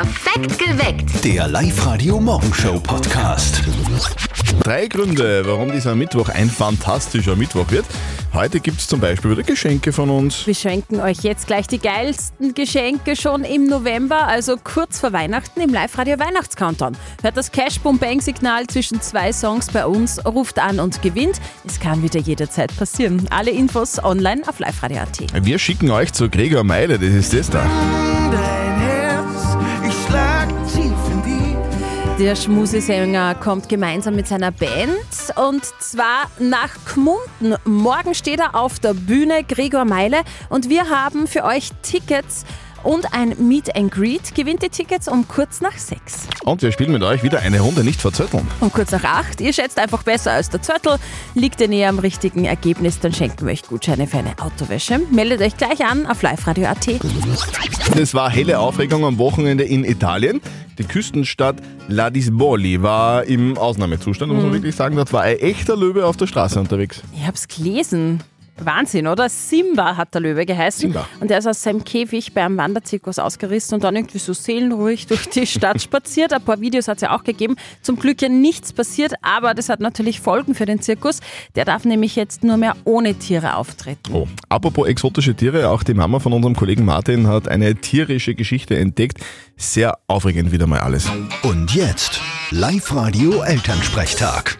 Perfekt geweckt. Der Live-Radio-Morgenshow-Podcast. Drei Gründe, warum dieser Mittwoch ein fantastischer Mittwoch wird. Heute gibt es zum Beispiel wieder Geschenke von uns. Wir schenken euch jetzt gleich die geilsten Geschenke schon im November, also kurz vor Weihnachten im Live-Radio Weihnachtscountdown. Hört das Cash Boom Bang Signal zwischen zwei Songs bei uns, ruft an und gewinnt. Es kann wieder jederzeit passieren. Alle Infos online auf liveradio.at. Wir schicken euch zur Gregor Meile, das ist das da. Der Schmusesänger kommt gemeinsam mit seiner Band und zwar nach Gmunden. Morgen steht er auf der Bühne, Gregor Meile, und wir haben für euch Tickets und ein Meet and Greet. Gewinnt die Tickets um kurz nach sechs. Und wir spielen mit euch wieder eine Runde nicht verzötteln. Um kurz nach acht. Ihr schätzt einfach besser als der Zörtel. Liegt ihr näher am richtigen Ergebnis, dann schenken wir euch Gutscheine für eine Autowäsche. Meldet euch gleich an auf liveradio.at. Es war helle Aufregung am Wochenende in Italien. Die Küstenstadt Ladispoli war im Ausnahmezustand, muss man wirklich sagen. Dort war ein echter Löwe auf der Straße unterwegs. Ich hab's gelesen. Wahnsinn, oder? Simba hat der Löwe geheißen. Simba. Und der ist aus seinem Käfig beim Wanderzirkus ausgerissen und dann irgendwie so seelenruhig durch die Stadt spaziert. Ein paar Videos hat es ja auch gegeben. Zum Glück ja nichts passiert, aber das hat natürlich Folgen für den Zirkus. Der darf nämlich jetzt nur mehr ohne Tiere auftreten. Oh. Apropos exotische Tiere, auch die Mama von unserem Kollegen Martin hat eine tierische Geschichte entdeckt. Sehr aufregend wieder mal alles. Und jetzt Live-Radio Elternsprechtag.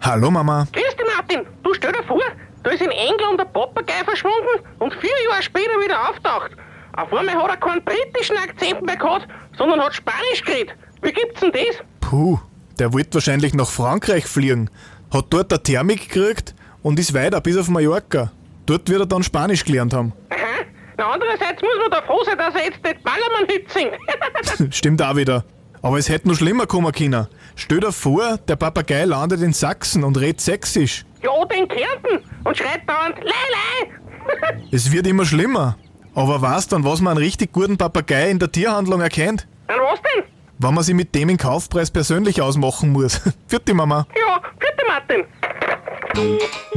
Hallo Mama. Grüß dich, Martin. Du stell dir vor, da ist in England ein Papagei verschwunden und vier Jahre später wieder auftaucht. Auf einmal hat er keinen britischen Akzent mehr gehabt, sondern hat Spanisch geredet. Wie gibt's denn das? Puh, der wollte wahrscheinlich nach Frankreich fliegen, hat dort eine Thermik gekriegt und ist weiter bis auf Mallorca. Dort wird er dann Spanisch gelernt haben. Aha. Na, andererseits muss man da froh sein, dass er jetzt nicht Ballermann-Hit singt. Stimmt auch wieder. Aber es hätte noch schlimmer kommen können. Stell dir vor, der Papagei landet in Sachsen und redet sächsisch. Ja, oder in Kärnten und schreit dauernd Lei, Lei. Es wird immer schlimmer. Aber weißt dann, was man einen richtig guten Papagei in der Tierhandlung erkennt? Und was denn? Wenn man sich mit dem im Kaufpreis persönlich ausmachen muss. Vierte Mama. Ja, bitte, Martin.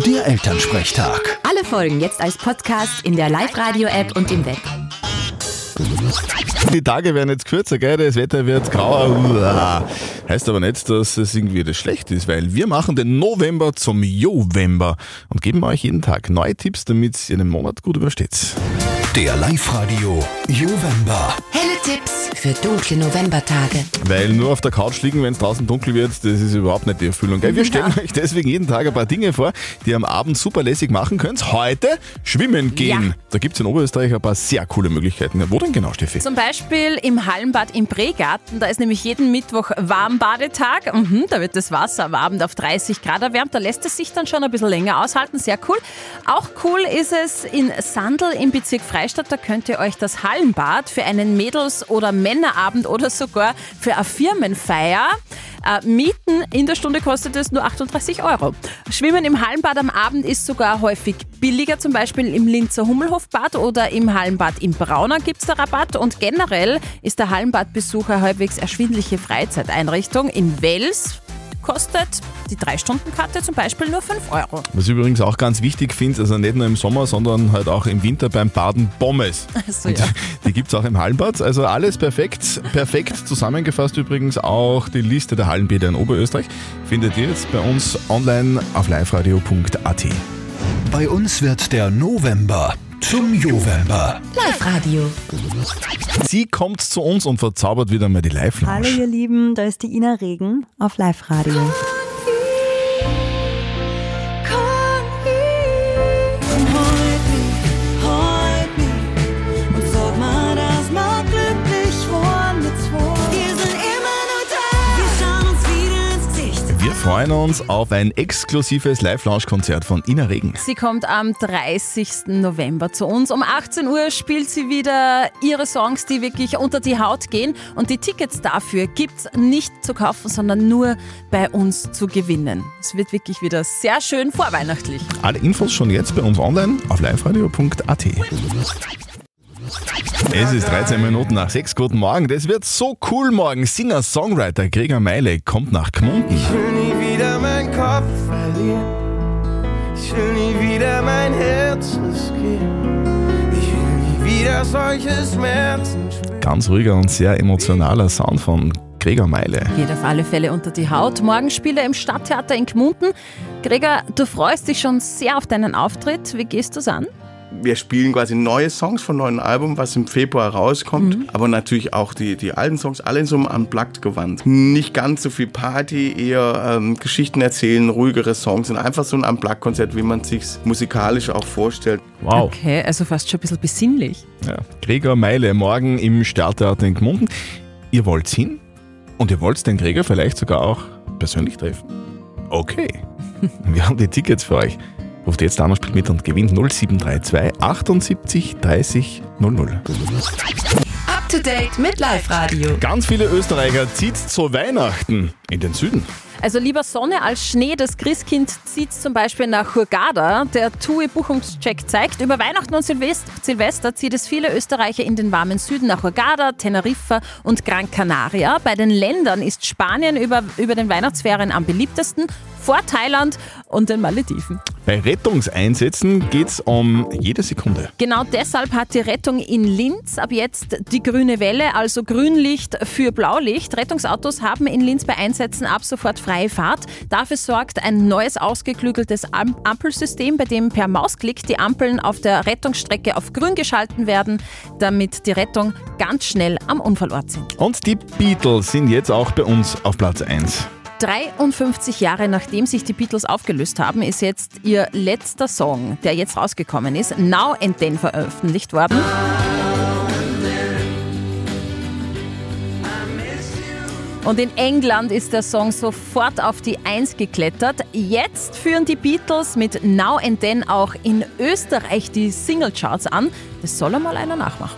Der Elternsprechtag. Alle Folgen jetzt als Podcast in der Live-Radio-App und im Web. Die Tage werden jetzt kürzer, gell? Das Wetter wird grauer. Uah. Heißt aber nicht, dass es irgendwie das schlecht ist, weil wir machen den November zum Jovember und geben euch jeden Tag neue Tipps, damit ihr den Monat gut übersteht. Der Live-Radio Jovember. Helle Tipps für dunkle Novembertage. Weil nur auf der Couch liegen, wenn es draußen dunkel wird, das ist überhaupt nicht die Erfüllung. Gell? Wir stellen euch deswegen jeden Tag ein paar Dinge vor, die ihr am Abend super lässig machen könnt. Heute schwimmen gehen. Ja. Da gibt es in Oberösterreich ein paar sehr coole Möglichkeiten. Wo denn genau, Steffi? Zum Beispiel im Hallenbad im Bregarten. Da ist nämlich jeden Mittwoch Warmbadetag. Mhm, da wird das Wasser am Abend auf 30 Grad erwärmt. Da lässt es sich dann schon ein bisschen länger aushalten. Sehr cool. Auch cool ist es in Sandl im Bezirk Freistadt. Da könnt ihr euch das Hallenbad für einen Mädels- oder Männerabend oder sogar für eine Firmenfeier äh, mieten. In der Stunde kostet es nur 38 Euro. Schwimmen im Hallenbad am Abend ist sogar häufig billiger, zum Beispiel im Linzer Hummelhofbad oder im Hallenbad im Brauner gibt es da Rabatt. Und generell ist der Hallenbadbesuch eine halbwegs erschwindliche Freizeiteinrichtung. In Wels kostet die 3-Stunden-Karte zum Beispiel nur 5 Euro. Was ich übrigens auch ganz wichtig finde, also nicht nur im Sommer, sondern halt auch im Winter beim Baden Pommes. Also, ja. Die gibt es auch im Hallenbad. Also alles perfekt. Perfekt zusammengefasst übrigens auch die Liste der Hallenbäder in Oberösterreich. Findet ihr jetzt bei uns online auf liveradio.at. Bei uns wird der November zum Jovember. Live-Radio. Sie kommt zu uns und verzaubert wieder mal die Hallo Live-Lounge. ihr Lieben, da ist die Ina Regen auf Live Radio. Freuen uns auf ein exklusives Live-Lounge-Konzert von Ina Regen. Sie kommt am 30. November zu uns. Um 18 Uhr spielt sie wieder ihre Songs, die wirklich unter die Haut gehen. Und die Tickets dafür gibt es nicht zu kaufen, sondern nur bei uns zu gewinnen. Es wird wirklich wieder sehr schön vorweihnachtlich. Alle Infos schon jetzt bei uns online auf liveradio.at. Es ist 13 Minuten nach 6. Guten Morgen. Das wird so cool morgen. Singer-Songwriter Gregor Meile kommt nach Gmunden. Wieder meinen Kopf verlieren. Ich will nie wieder mein Herz riskieren. Ich will nie wieder solches Schmerzen Ganz ruhiger und sehr emotionaler Sound von Gregor Meile. Geht auf alle Fälle unter die Haut. Morgen spielt er im Stadttheater in Gmunden. Gregor, du freust dich schon sehr auf deinen Auftritt. Wie gehst du es an? Wir spielen quasi neue Songs vom neuen Album, was im Februar rauskommt. Aber natürlich auch die, die alten Songs, alle in so einem Unplugged-Gewand. Nicht ganz so viel Party, eher ähm, Geschichten erzählen, ruhigere Songs und einfach so ein Unplugged-Konzert, wie man sich musikalisch auch vorstellt. Wow. Okay, also fast schon ein bisschen besinnlich. Ja. Gregor Meile morgen im Stadttheater in Gmunden. Ihr wollt hin und ihr wollt den Gregor vielleicht sogar auch persönlich treffen. Okay, wir haben die Tickets für euch. Ruft jetzt an und spielt mit und gewinnt 0732 78 30 00. Up to date mit Live Radio. Ganz viele Österreicher zieht zu Weihnachten in den Süden. Also lieber Sonne als Schnee, das Christkind zieht zum Beispiel nach Hurghada. Der TUI-Buchungscheck zeigt, über Weihnachten und Silvest Silvester zieht es viele Österreicher in den warmen Süden nach Hurghada, Teneriffa und Gran Canaria. Bei den Ländern ist Spanien über, über den Weihnachtsferien am beliebtesten, vor Thailand und den Malediven. Bei Rettungseinsätzen geht es um jede Sekunde. Genau deshalb hat die Rettung in Linz ab jetzt die grüne Welle, also Grünlicht für Blaulicht. Rettungsautos haben in Linz bei Einsätzen ab sofort freie Fahrt. Dafür sorgt ein neues ausgeklügeltes Am Ampelsystem, bei dem per Mausklick die Ampeln auf der Rettungsstrecke auf grün geschalten werden, damit die Rettung ganz schnell am Unfallort sind. Und die Beatles sind jetzt auch bei uns auf Platz 1. 53 Jahre nachdem sich die Beatles aufgelöst haben, ist jetzt ihr letzter Song, der jetzt rausgekommen ist, Now and Then veröffentlicht worden. Und in England ist der Song sofort auf die Eins geklettert. Jetzt führen die Beatles mit Now and Then auch in Österreich die Singlecharts an. Das soll einmal einer nachmachen.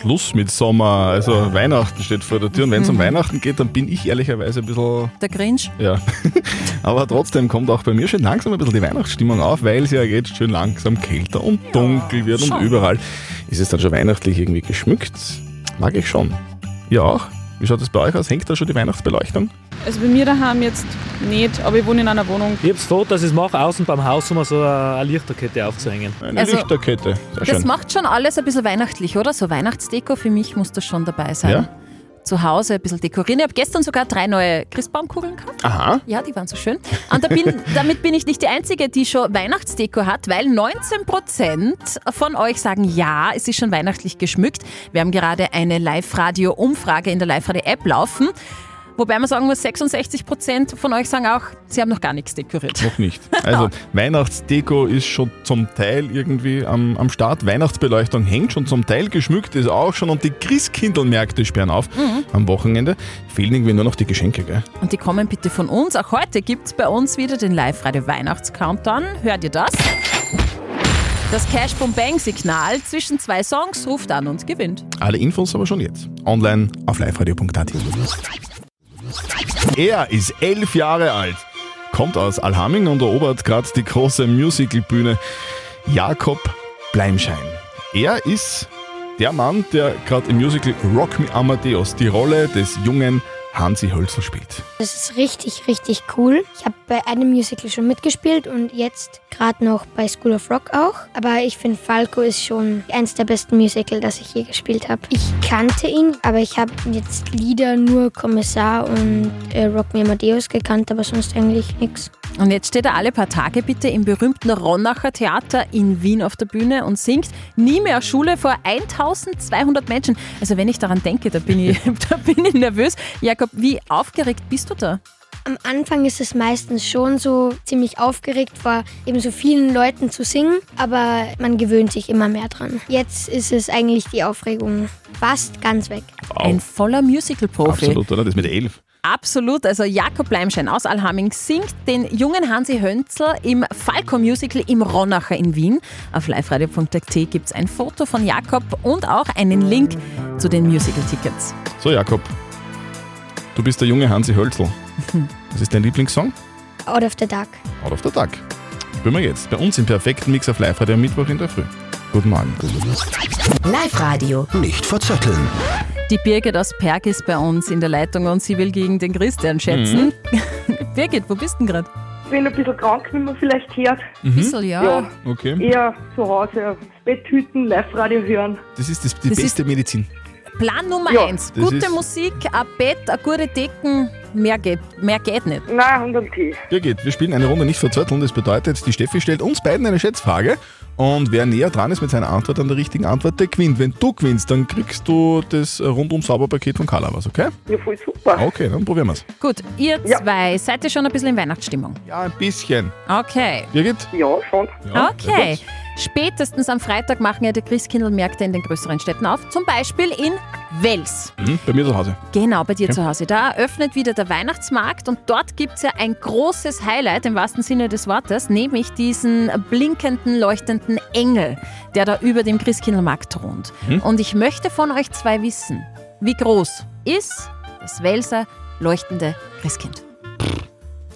Schluss mit Sommer, also Weihnachten steht vor der Tür. Und wenn es um Weihnachten geht, dann bin ich ehrlicherweise ein bisschen Der Grinch. Ja, aber trotzdem kommt auch bei mir schon langsam ein bisschen die Weihnachtsstimmung auf, weil es ja jetzt schön langsam kälter und dunkel wird und überall ist es dann schon weihnachtlich irgendwie geschmückt. Mag ich schon. Ihr auch? Wie schaut es bei euch aus? Hängt da schon die Weihnachtsbeleuchtung? Also bei mir daheim jetzt nicht, aber ich wohne in einer Wohnung. Ich hab's vor, dass ich es mache, außen beim Haus, um so eine Lichterkette aufzuhängen. Eine Also, Lichterkette. Sehr Das schön. macht schon alles ein bisschen weihnachtlich, oder? So Weihnachtsdeko, für mich muss das schon dabei sein. Ja? Zu Hause ein bisschen dekorieren. Ich habe gestern sogar drei neue Christbaumkugeln gehabt. Aha. Ja, die waren so schön. Und da bin, damit bin ich nicht die Einzige, die schon Weihnachtsdeko hat, weil 19% von euch sagen, ja, es ist schon weihnachtlich geschmückt. Wir haben gerade eine Live-Radio-Umfrage in der Live-Radio-App laufen. Wobei man sagen muss, 66% von euch sagen auch, sie haben noch gar nichts dekoriert. Noch nicht. Also Weihnachtsdeko ist schon zum Teil irgendwie am, am Start. Weihnachtsbeleuchtung hängt schon zum Teil, geschmückt ist auch schon und die Christkindlmärkte sperren auf Mhm. am Wochenende. Fehlen irgendwie nur noch die Geschenke, gell? Und die kommen bitte von uns. Auch heute gibt es bei uns wieder den Live-Radio Weihnachts-Countdown. Hört ihr das? Das Cash Boom Bang Signal zwischen zwei Songs ruft an und gewinnt. Alle Infos aber schon jetzt. Online auf liveradio.at. Er ist elf Jahre alt, kommt aus Alhaming und erobert gerade die große Musicalbühne. Jakob Bleimschein. Er ist der Mann, der gerade im Musical Rock Me Amadeus die Rolle des jungen Hansi Hölzel spielt. Das ist richtig, richtig cool. Ich habe bei einem Musical schon mitgespielt und jetzt gerade noch bei School of Rock auch. Aber ich finde, Falco ist schon eins der besten Musical, das ich je gespielt habe. Ich kannte ihn, aber ich habe jetzt Lieder nur Kommissar und äh, Rock Me Amadeus gekannt, aber sonst eigentlich nichts. Und jetzt steht er alle paar Tage bitte im berühmten Ronacher Theater in Wien auf der Bühne und singt Nie mehr Schule vor 1200 Menschen. Also wenn ich daran denke, da bin ich, da bin ich nervös. Jakob, wie aufgeregt bist du da? Am Anfang ist es meistens schon so ziemlich aufgeregt, vor eben so vielen Leuten zu singen, aber man gewöhnt sich immer mehr dran. Jetzt ist es eigentlich die Aufregung fast ganz weg. Ein voller Musical-Profi. Absolut, oder? Das mit elf. Absolut, also Jakob Bleimschein aus Alhaming singt den jungen Hansi Hönzel im Falco-Musical im Ronacher in Wien. Auf liveradio.at gibt es ein Foto von Jakob und auch einen Link zu den Musical-Tickets. So, Jakob, du bist der junge Hansi Hölzel. Was ist dein Lieblingssong? Out of the Dark. Out of the Dark. Spielen wir jetzt. Bei uns im perfekten Mix auf Live-Radio am Mittwoch in der Früh. Guten Morgen. Live-Radio. Nicht verzetteln. Die Birgit aus Perg ist bei uns in der Leitung und sie will gegen den Christian schätzen. Birgit, wo bist du denn gerade? bin ein bisschen krank, wie man vielleicht hört. Mhm. Bissl, ja. Ja, Okay. eher zu Hause aufs Bett hüten, Live-Radio hören. Das ist das, die Das beste Medizin. Plan Nummer Ja, eins. das Gute ist- Musik, ein Bett, eine gute Decken, mehr geht, mehr geht nicht. Nein, und einen Tee. Birgit, wir spielen eine Runde nicht verzötteln. Das bedeutet, die Steffi stellt uns beiden eine Schätzfrage. Und wer näher dran ist mit seiner Antwort an der richtigen Antwort, der gewinnt. Wenn du gewinnst, dann kriegst du das rundum sauber Paket von Carla was, okay? Ja, voll super. Okay, dann probieren wir's. Gut, ihr zwei, seid ihr schon ein bisschen in Weihnachtsstimmung? Ja, ein bisschen. Okay. Birgit? Ja, schon. Ja, Okay. sehr gut. Spätestens am Freitag machen ja die Christkindlmärkte in den größeren Städten auf. Zum Beispiel in Wels. Mhm, bei mir zu Hause. Genau, bei dir Okay. zu Hause. Da eröffnet wieder der Weihnachtsmarkt und dort gibt es ja ein großes Highlight im wahrsten Sinne des Wortes, nämlich diesen blinkenden, leuchtenden Engel, der da über dem Christkindlmarkt thront. Mhm. Und ich möchte von euch zwei wissen, wie groß ist das Welser leuchtende Christkind?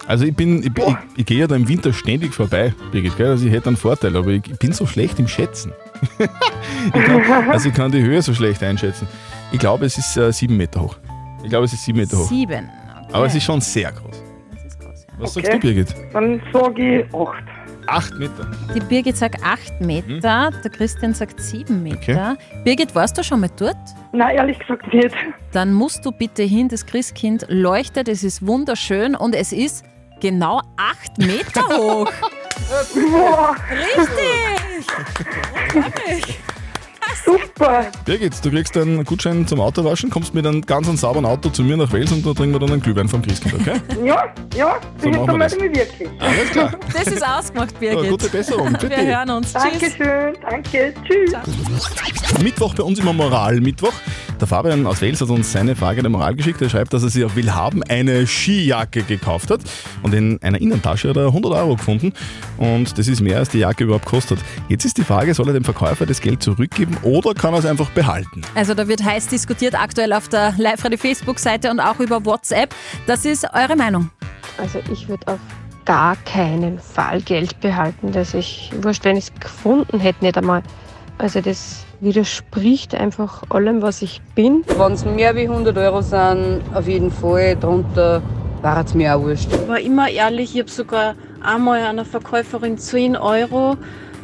Also ich bin, ich, ich, ich gehe ja da im Winter ständig vorbei, Birgit, gell? Also ich hätte einen Vorteil, aber ich, ich bin so schlecht im Schätzen. ich kann, also ich kann die Höhe so schlecht einschätzen. Ich glaube, es ist äh, sieben Meter hoch. Ich glaube, es ist sieben Meter hoch. Sieben. Aber es ist schon sehr groß. Was sagst du, Birgit? Dann sage ich acht. Acht Meter. Die Birgit sagt 8 Meter, der Christian sagt 7 Meter. Birgit, warst du schon mal dort? Nein, ehrlich gesagt nicht. Dann musst du bitte hin, das Christkind leuchtet, es ist wunderschön und es ist genau 8 Meter hoch. Richtig! Super. Birgit, du kriegst einen Gutschein zum Autowaschen, kommst mit einem ganz sauberen Auto zu mir nach Wales und da trinken wir dann einen Glühwein vom Christkind, okay? Ja, ja, So wir das. melde ich mich wirklich. Alles klar. Das ist ausgemacht, Birgit. Ja, gute Besserung. Bitte. Wir hören uns. Tschüss. Dankeschön, danke, tschüss. Mittwoch bei uns immer Moral-Mittwoch. Der Fabian aus Wales hat uns seine Frage der Moral geschickt. Er schreibt, dass er sich auf Willhaben eine Skijacke gekauft hat und in einer Innentasche hat er 100 Euro gefunden und das ist mehr als die Jacke überhaupt kostet. Jetzt ist die Frage, soll er dem Verkäufer das Geld zurückgeben oder kann er es einfach behalten? Also da wird heiß diskutiert aktuell auf der Live-Radio-Facebook-Seite und auch über WhatsApp. Das ist eure Meinung. Also ich würde auf gar keinen Fall Geld behalten. Das ich, wurscht, wenn ich es gefunden hätte, nicht einmal. Also das widerspricht einfach allem, was ich bin. Wenn es mehr wie 100 Euro sind, auf jeden Fall. Darunter war es mir auch wurscht. Ich war immer ehrlich, ich habe sogar einmal einer Verkäuferin 10 Euro,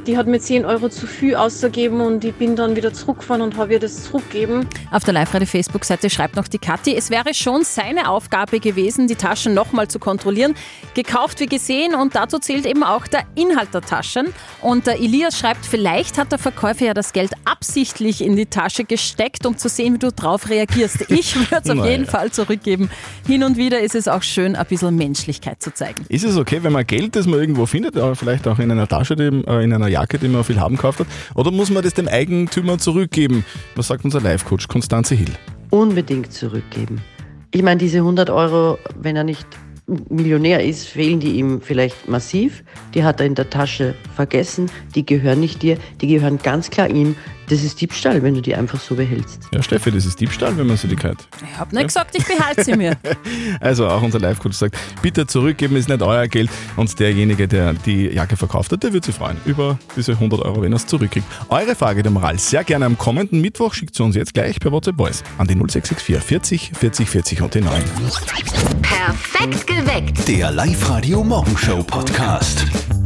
die hat mir 10 Euro zu viel ausgegeben und ich bin dann wieder zurückgefahren und habe ihr das zurückgegeben. Auf der Live-Radio-Facebook-Seite schreibt noch die Kathi, es wäre schon seine Aufgabe gewesen, die Taschen nochmal zu kontrollieren. Gekauft wie gesehen und dazu zählt eben auch der Inhalt der Taschen. Und der Elias schreibt, vielleicht hat der Verkäufer ja das Geld absichtlich in die Tasche gesteckt, um zu sehen, wie du drauf reagierst. Ich würde es auf jeden Fall zurückgeben. Hin und wieder ist es auch schön, ein bisschen Menschlichkeit zu zeigen. Ist es okay, wenn man Geld, das man irgendwo findet, aber vielleicht auch in einer Tasche, äh, in einer Jacke, die man viel haben gekauft hat, oder muss man das dem Eigentümer zurückgeben? Was sagt unser Live-Coach Konstanze Hill? unbedingt zurückgeben. Ich meine, diese 100 Euro, wenn er nicht Millionär ist, fehlen die ihm vielleicht massiv. Die hat er in der Tasche vergessen. Die gehören nicht dir, die gehören ganz klar ihm. Das ist Diebstahl, wenn du die einfach so behältst. Ja, Steffi, das ist Diebstahl, wenn man sie die gehört. Ich habe nicht gesagt, ich behalte sie mir. Also auch unser Live-Coach sagt, bitte zurückgeben, ist nicht euer Geld. Und derjenige, der die Jacke verkauft hat, der wird sich freuen über diese 100 Euro, wenn er es zurückkriegt. Eure Frage der Moral sehr gerne am kommenden Mittwoch. Schickt sie uns jetzt gleich per WhatsApp Voice an die 0664 40 40 40 und die 9. Perfekt geweckt. Der Live-Radio Morgenshow Podcast.